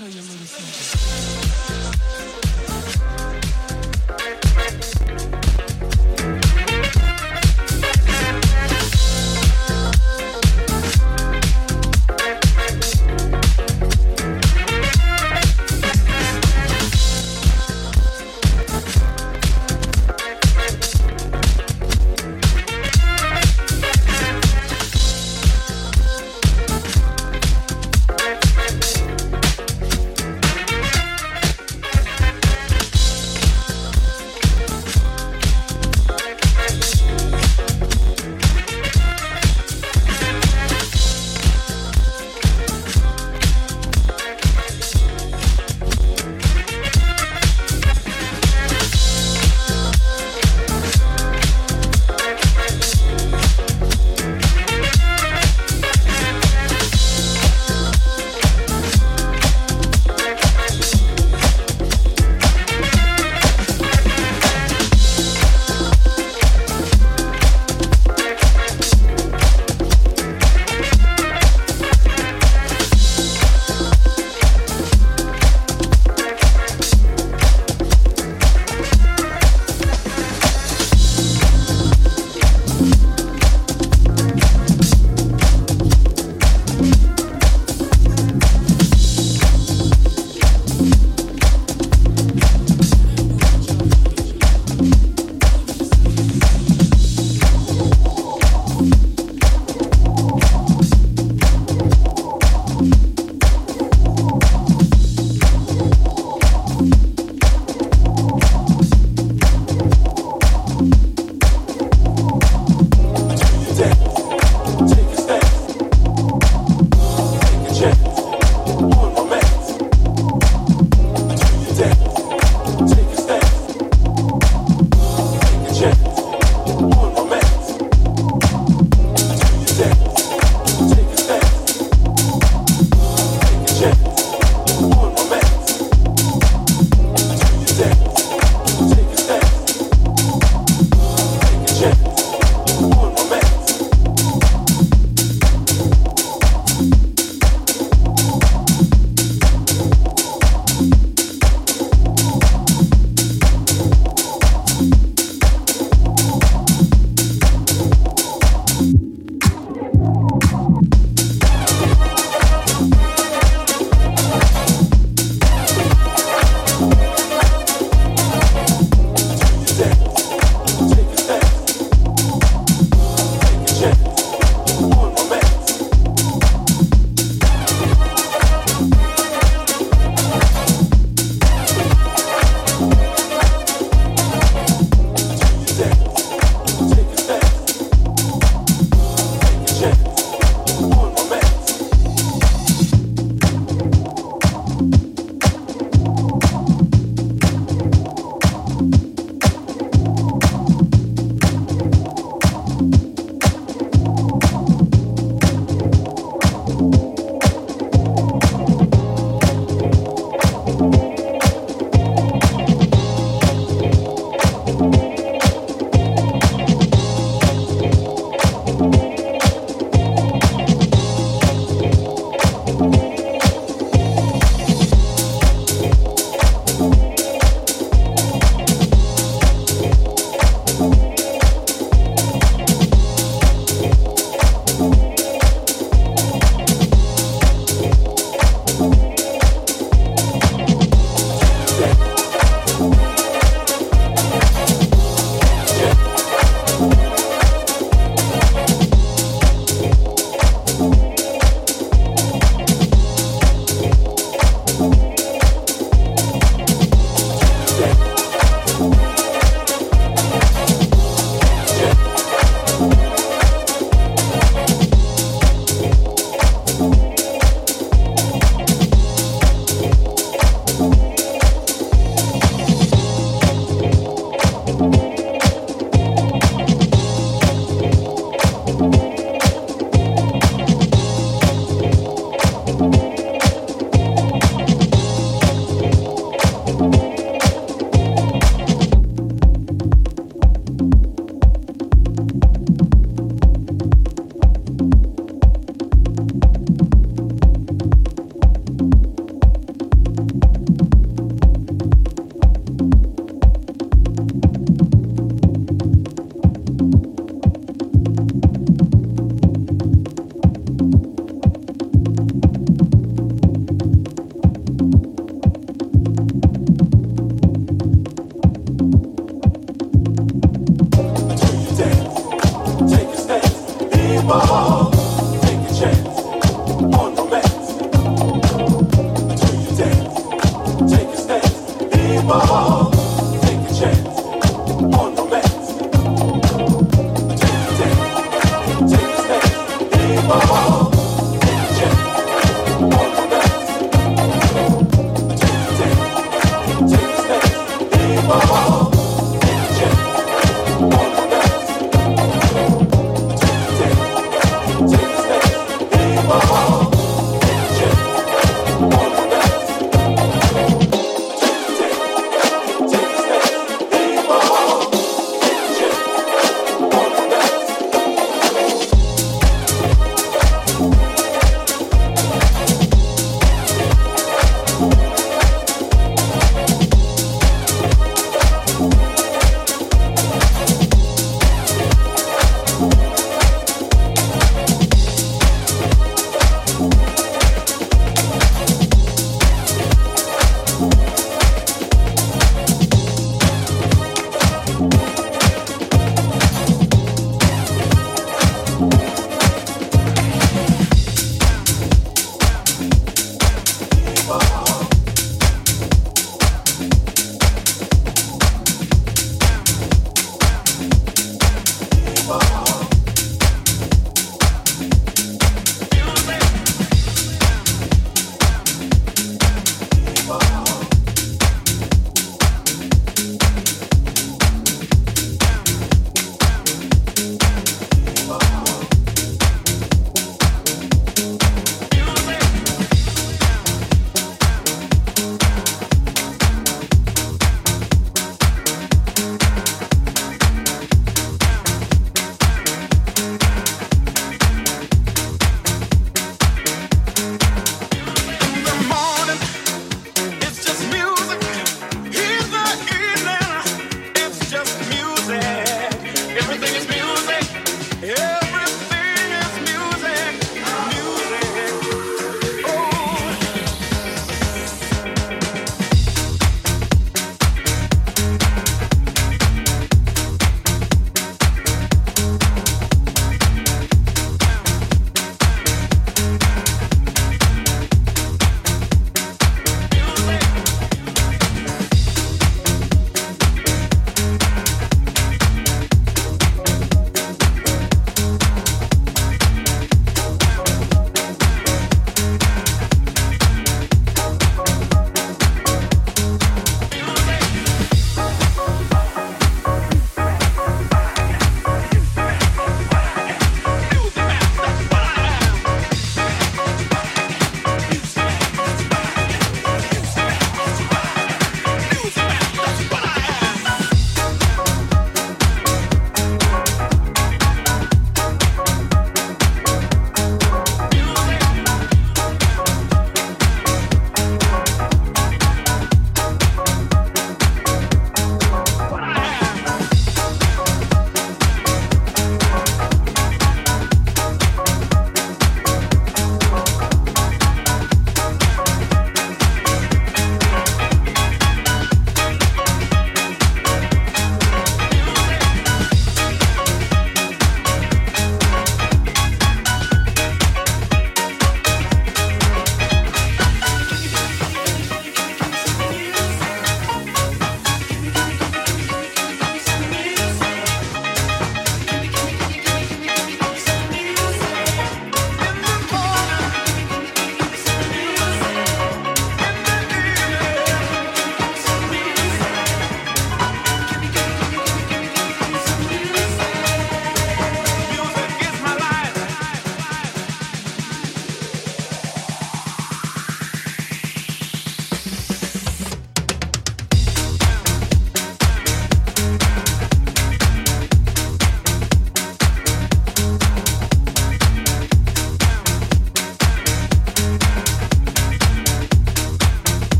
tell you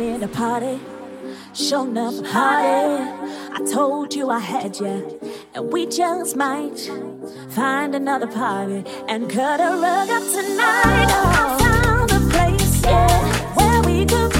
it a party? Show enough party. I told you I had you, and we just might find another party and cut a rug up tonight. Oh, I found a place, yeah, where we could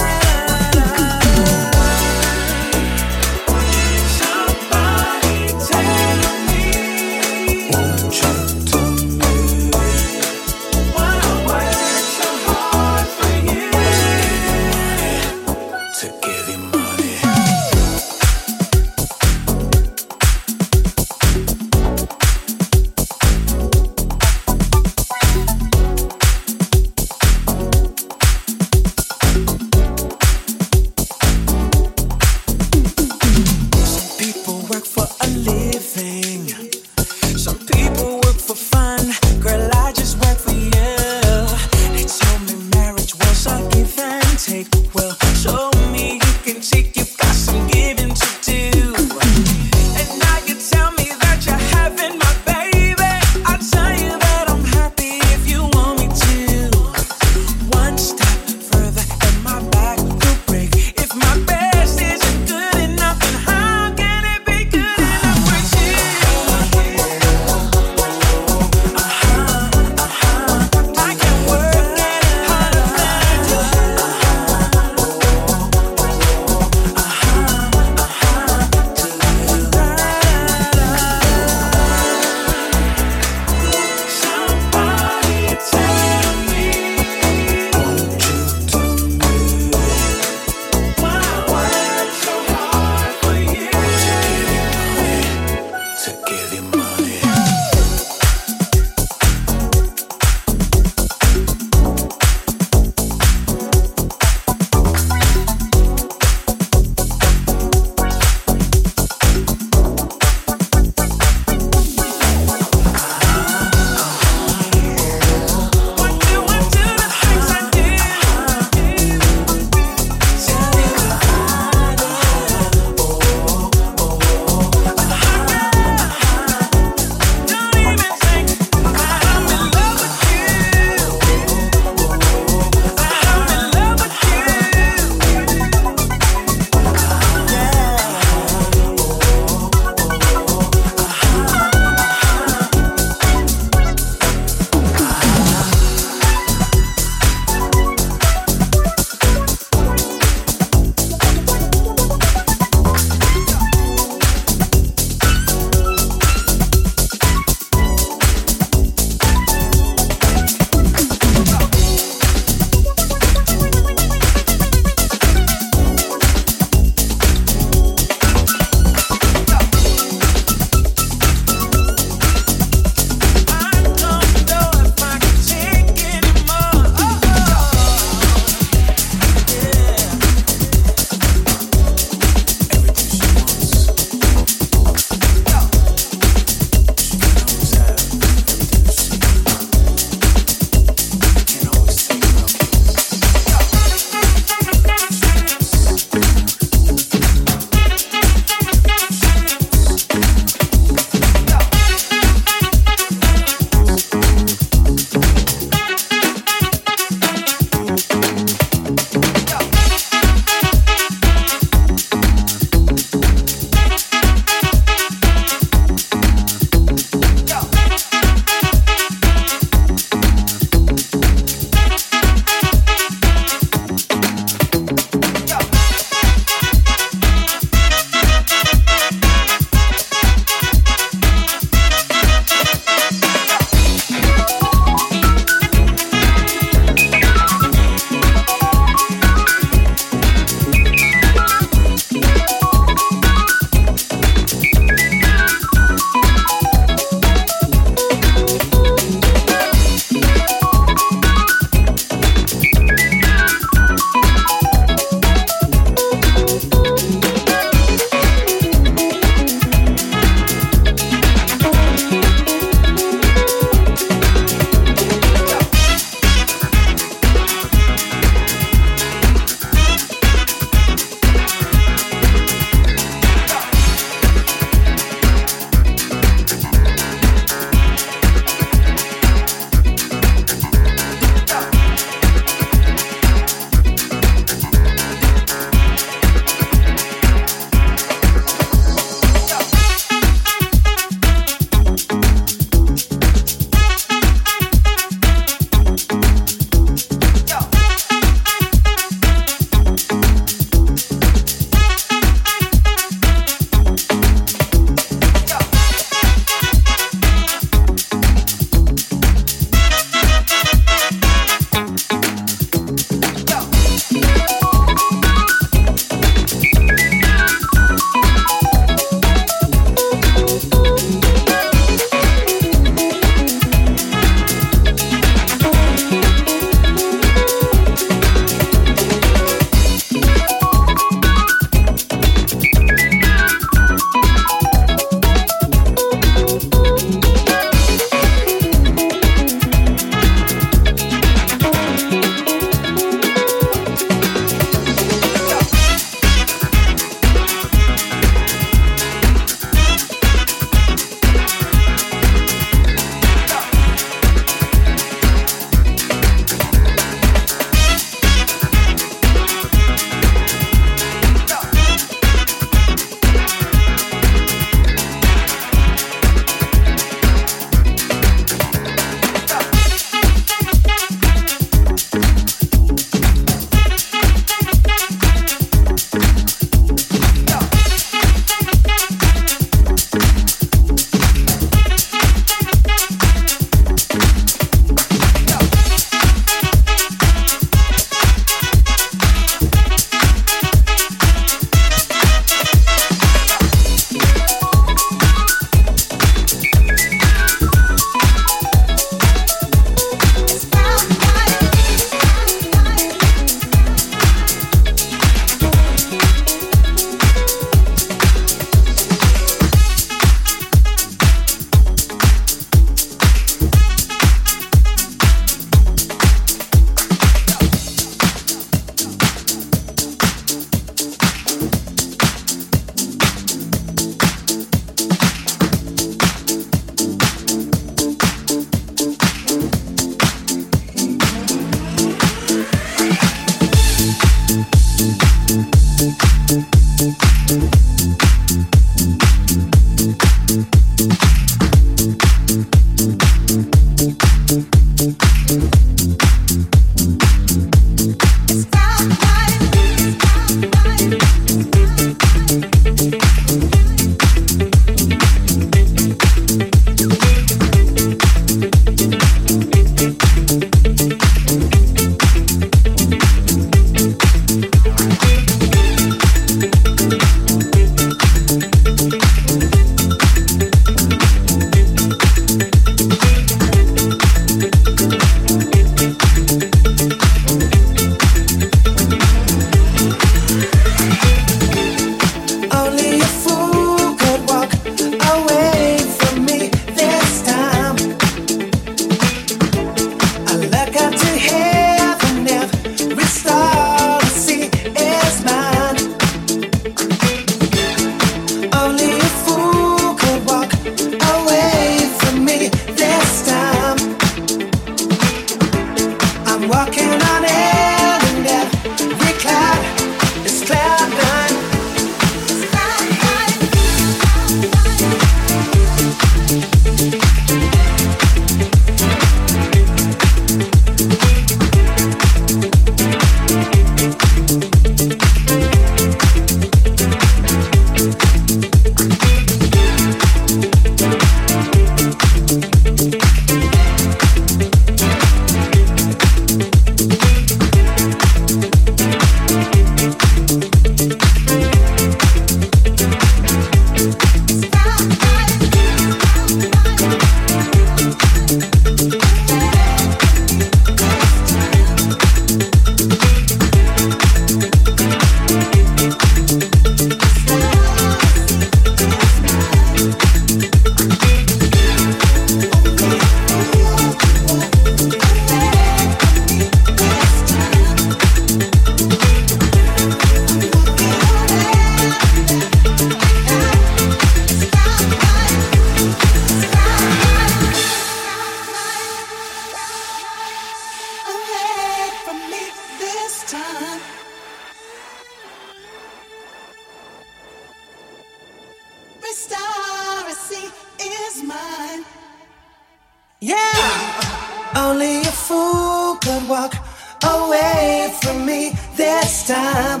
time.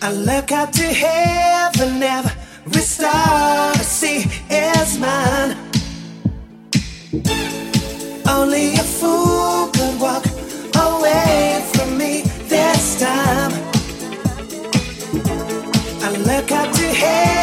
I look up to heaven, every star I see is mine. Only a fool could walk away from me this time. I look up to heaven.